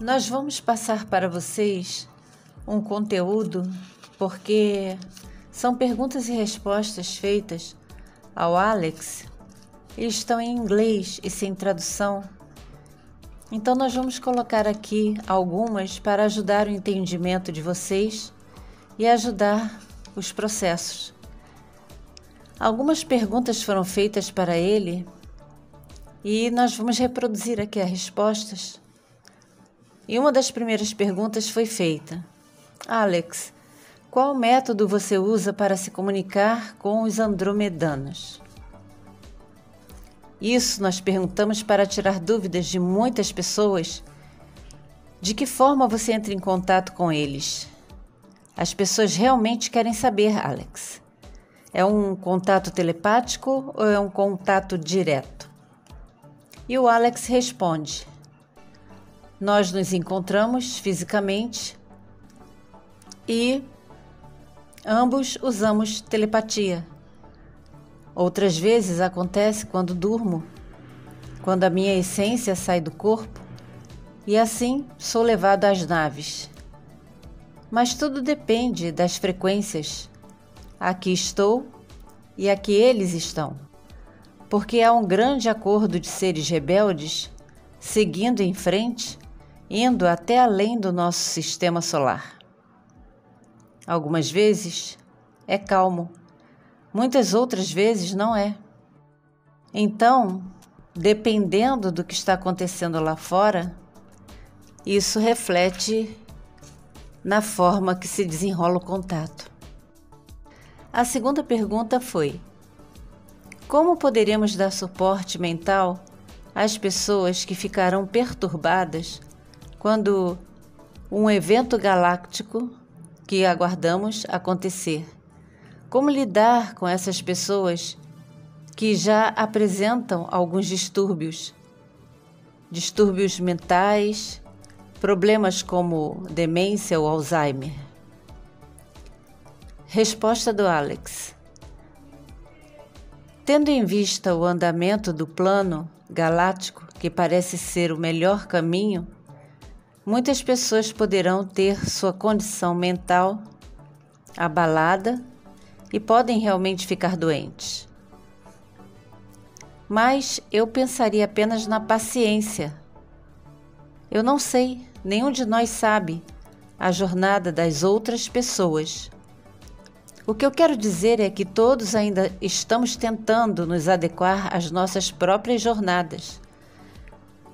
Nós vamos passar para vocês um conteúdo porque são perguntas e respostas feitas ao Alex e estão em inglês e sem tradução. Então, nós vamos colocar aqui algumas para ajudar o entendimento de vocês e ajudar os processos. Algumas perguntas foram feitas para ele e nós vamos reproduzir aqui as respostas. E uma das primeiras perguntas foi feita: Alex, qual método você usa para se comunicar com os andromedanos? Isso nós perguntamos para tirar dúvidas de muitas pessoas. De que forma você entra em contato com eles? As pessoas realmente querem saber, Alex. É um contato telepático ou é um contato direto? E o Alex responde: Nós nos encontramos fisicamente e ambos usamos telepatia. Outras vezes acontece quando durmo, quando a minha essência sai do corpo e assim sou levado às naves. Mas tudo depende das frequências. Aqui estou e aqui eles estão. Porque há um grande acordo de seres rebeldes seguindo em frente, indo até além do nosso sistema solar. Algumas vezes é calmo, muitas outras vezes não é. Então, dependendo do que está acontecendo lá fora, isso reflete na forma que se desenrola o contato. A segunda pergunta foi: Como poderemos dar suporte mental às pessoas que ficarão perturbadas quando um evento galáctico que aguardamos acontecer? Como lidar com essas pessoas que já apresentam alguns distúrbios? Distúrbios mentais, Problemas como demência ou Alzheimer. Resposta do Alex. Tendo em vista o andamento do plano galáctico, que parece ser o melhor caminho, muitas pessoas poderão ter sua condição mental abalada e podem realmente ficar doentes. Mas eu pensaria apenas na paciência. Eu não sei Nenhum de nós sabe a jornada das outras pessoas. O que eu quero dizer é que todos ainda estamos tentando nos adequar às nossas próprias jornadas.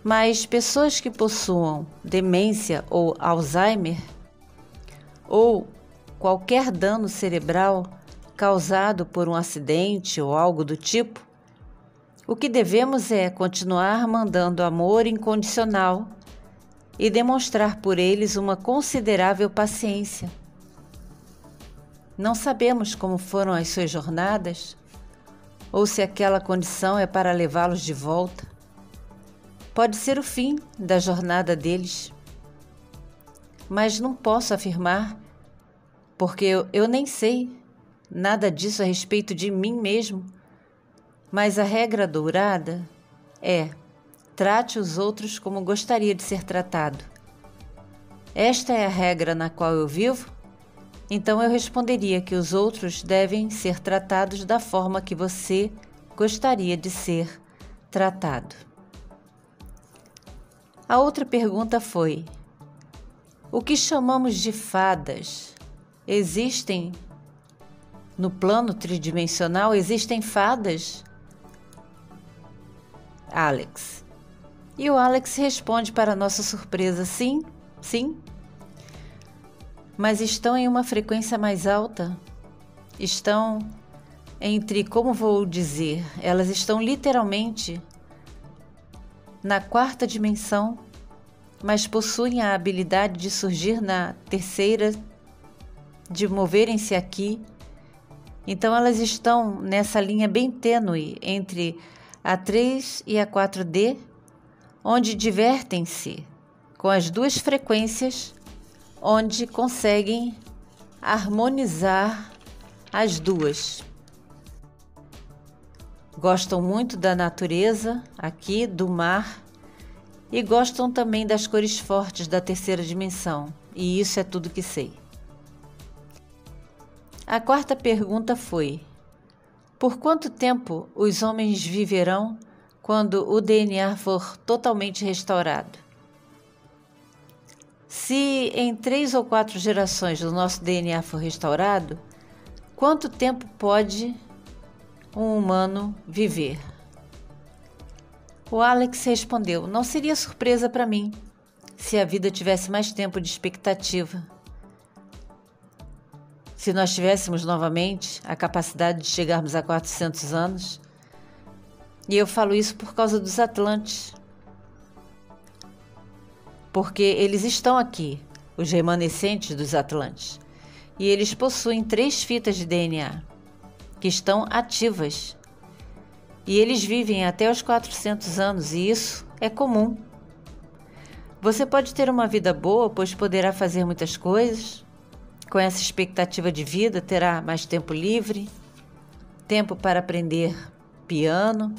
Mas pessoas que possuam demência ou Alzheimer ou qualquer dano cerebral causado por um acidente ou algo do tipo, o que devemos é continuar mandando amor incondicional e demonstrar por eles uma considerável paciência. Não sabemos como foram as suas jornadas, ou se aquela condição é para levá-los de volta. Pode ser o fim da jornada deles. Mas não posso afirmar, porque eu, eu nem sei nada disso a respeito de mim mesmo. Mas a regra dourada é Trate os outros como gostaria de ser tratado. Esta é a regra na qual eu vivo? Então eu responderia que os outros devem ser tratados da forma que você gostaria de ser tratado. A outra pergunta foi: O que chamamos de fadas existem no plano tridimensional? Existem fadas? Alex. E o Alex responde para nossa surpresa: sim, sim. Mas estão em uma frequência mais alta. Estão entre, como vou dizer, elas estão literalmente na quarta dimensão, mas possuem a habilidade de surgir na terceira, de moverem-se aqui. Então elas estão nessa linha bem tênue entre a 3 e a 4D onde divertem-se com as duas frequências, onde conseguem harmonizar as duas. Gostam muito da natureza aqui, do mar, E gostam também das cores fortes da terceira dimensão, e isso é tudo que sei. A quarta pergunta foi: Por quanto tempo os homens viverão quando o DNA for totalmente restaurado? Se em três ou quatro gerações o nosso DNA for restaurado, quanto tempo pode um humano viver? O Alex respondeu: Não seria surpresa para mim se a vida tivesse mais tempo de expectativa. Se nós tivéssemos novamente a capacidade de chegarmos a 400 anos, e eu falo isso por causa dos Atlantes, porque eles estão aqui, os remanescentes dos Atlantes, e eles possuem três fitas de DNA que estão ativas. E eles vivem até os 400 anos, e isso é comum. Você pode ter uma vida boa, pois poderá fazer muitas coisas, com essa expectativa de vida, terá mais tempo livre, tempo para aprender piano.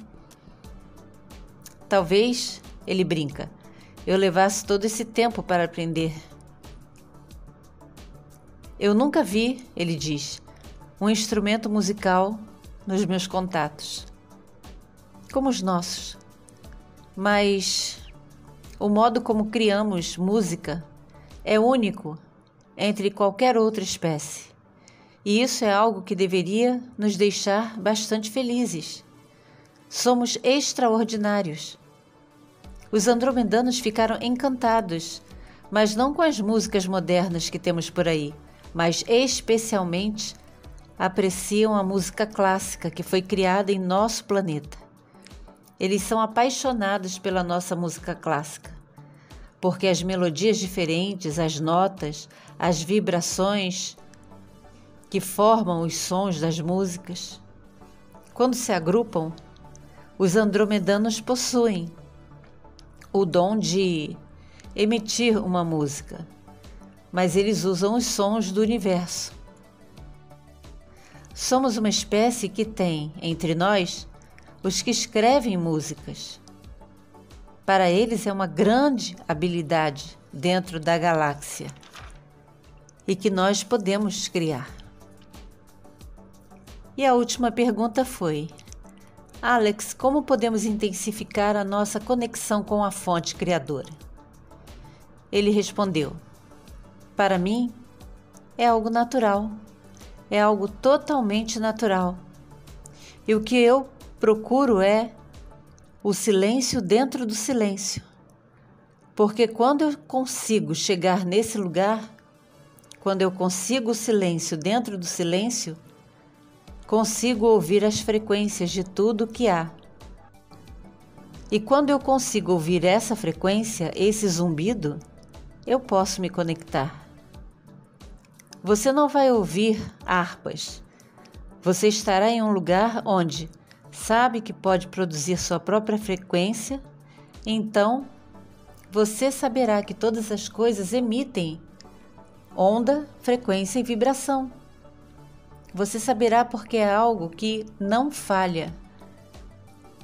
Talvez, ele brinca, eu levasse todo esse tempo para aprender. Eu nunca vi, ele diz, um instrumento musical nos meus contatos, como os nossos. Mas o modo como criamos música é único entre qualquer outra espécie. E isso é algo que deveria nos deixar bastante felizes. Somos extraordinários. Os andromedanos ficaram encantados, mas não com as músicas modernas que temos por aí, mas especialmente apreciam a música clássica que foi criada em nosso planeta. Eles são apaixonados pela nossa música clássica porque as melodias diferentes, as notas, as vibrações que formam os sons das músicas, quando se agrupam, os andromedanos possuem o dom de emitir uma música, mas eles usam os sons do universo. Somos uma espécie que tem, entre nós, os que escrevem músicas para eles é uma grande habilidade dentro da galáxia e que nós podemos criar. E a última pergunta foi: Alex, como podemos intensificar a nossa conexão com a fonte criadora? Ele respondeu: Para mim, é algo natural, é algo totalmente natural. E o que eu procuro é o silêncio dentro do silêncio. Porque quando eu consigo chegar nesse lugar, quando eu consigo o silêncio dentro do silêncio, consigo ouvir as frequências de tudo que há. E quando eu consigo ouvir essa frequência, esse zumbido, eu posso me conectar. Você não vai ouvir harpas. Você estará em um lugar onde sabe que pode produzir sua própria frequência, então você saberá que todas as coisas emitem onda, frequência e vibração. Você saberá porque é algo que não falha.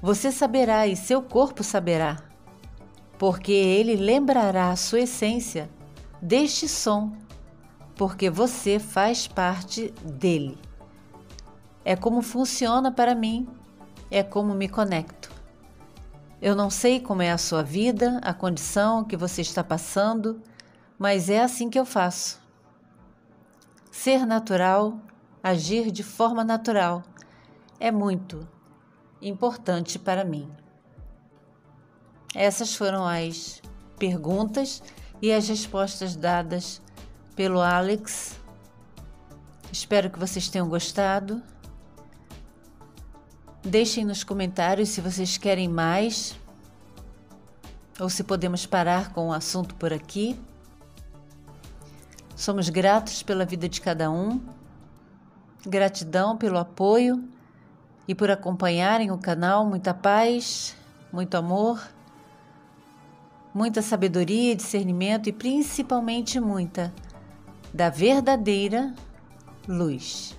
Você saberá e seu corpo saberá, porque ele lembrará a sua essência deste som, porque você faz parte dele. É como funciona para mim é como me conecto. Eu não sei como é a sua vida, a condição que você está passando, mas é assim que eu faço. Ser natural, agir de forma natural, é muito importante para mim. Essas foram as perguntas e as respostas dadas pelo Alex. Espero que vocês tenham gostado. Deixem nos comentários se vocês querem mais ou se podemos parar com o assunto por aqui. Somos gratos pela vida de cada um, gratidão pelo apoio e por acompanharem o canal. Muita paz, muito amor, muita sabedoria, discernimento e principalmente muita da verdadeira luz.